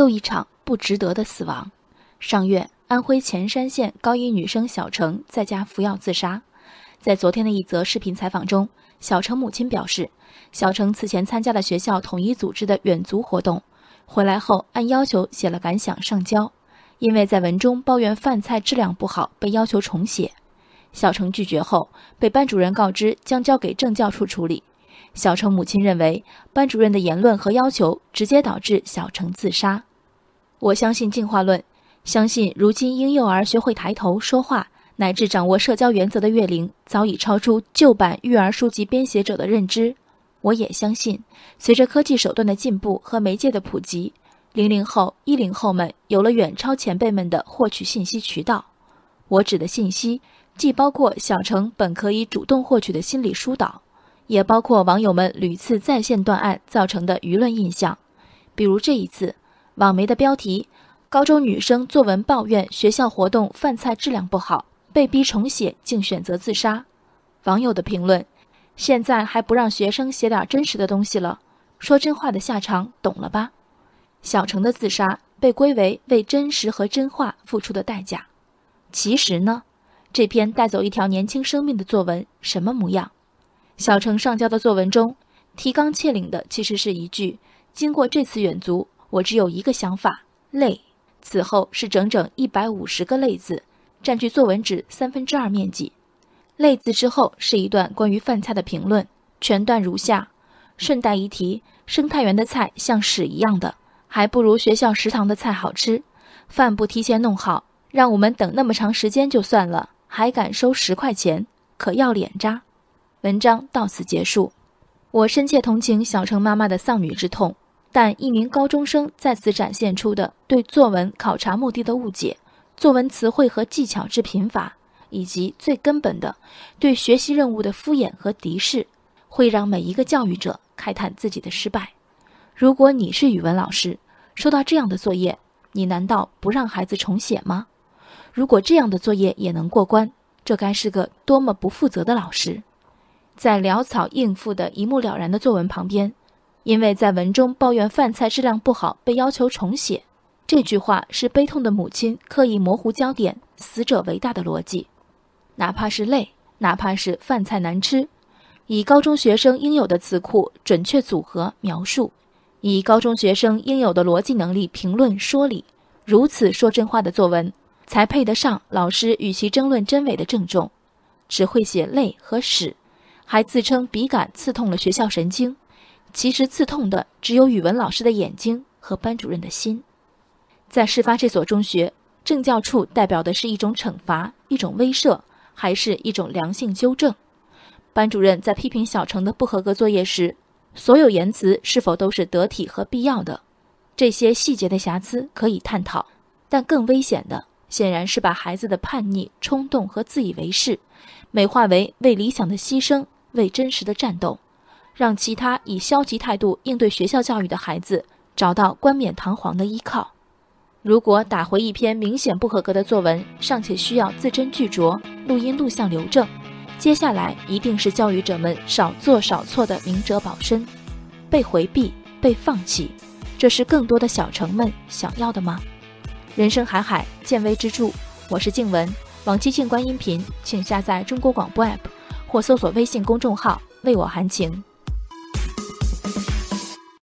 又一场不值得的死亡。上月，安徽潜山县高一女生小程在家服药自杀。在昨天的一则视频采访中，小程母亲表示，小程此前参加了学校统一组织的远足活动，回来后按要求写了感想上交，因为在文中抱怨饭菜质量不好，被要求重写。小程拒绝后，被班主任告知将交给政教处处理。小程母亲认为，班主任的言论和要求直接导致小程自杀。我相信进化论，相信如今婴幼儿学会抬头说话。乃至掌握社交原则的月龄，早已超出旧版育儿书籍编写者的认知。我也相信，随着科技手段的进步和媒介的普及，零零后、一零后们有了远超前辈们的获取信息渠道。我指的信息，既包括小程本可以主动获取的心理疏导，也包括网友们屡次在线断案造成的舆论印象。比如这一次，网媒的标题：高中女生作文抱怨学校活动饭菜质量不好。被逼重写，竟选择自杀。网友的评论：现在还不让学生写点真实的东西了？说真话的下场懂了吧？小程的自杀被归为为真实和真话付出的代价。其实呢，这篇带走一条年轻生命的作文什么模样？小程上交的作文中，提纲挈领的其实是一句：“经过这次远足，我只有一个想法，累。”此后是整整一百五十个累字。占据作文纸三分之二面积。累字之后是一段关于饭菜的评论，全段如下：顺带一提，生态园的菜像屎一样的，还不如学校食堂的菜好吃。饭不提前弄好，让我们等那么长时间就算了，还敢收十块钱，可要脸渣！文章到此结束。我深切同情小程妈妈的丧女之痛，但一名高中生在此展现出的对作文考察目的的误解。作文词汇和技巧之贫乏，以及最根本的对学习任务的敷衍和敌视，会让每一个教育者慨叹自己的失败。如果你是语文老师，收到这样的作业，你难道不让孩子重写吗？如果这样的作业也能过关，这该是个多么不负责的老师！在潦草应付的一目了然的作文旁边，因为在文中抱怨饭菜质量不好，被要求重写。这句话是悲痛的母亲刻意模糊焦点、死者为大的逻辑。哪怕是累，哪怕是饭菜难吃，以高中学生应有的词库准确组合描述，以高中学生应有的逻辑能力评论说理，如此说真话的作文，才配得上老师与其争论真伪的郑重。只会写累和屎，还自称笔杆刺痛了学校神经，其实刺痛的只有语文老师的眼睛和班主任的心。在事发这所中学，政教处代表的是一种惩罚、一种威慑，还是一种良性纠正？班主任在批评小程的不合格作业时，所有言辞是否都是得体和必要的？这些细节的瑕疵可以探讨，但更危险的显然是把孩子的叛逆、冲动和自以为是，美化为为理想的牺牲、为真实的战斗，让其他以消极态度应对学校教育的孩子找到冠冕堂皇的依靠。如果打回一篇明显不合格的作文，尚且需要字斟句酌、录音录像留证，接下来一定是教育者们少做少错的明哲保身。被回避、被放弃，这是更多的小城们想要的吗？人生海海，见微知著。我是静文，往期静观音频，请下载中国广播 APP 或搜索微信公众号“为我含情”。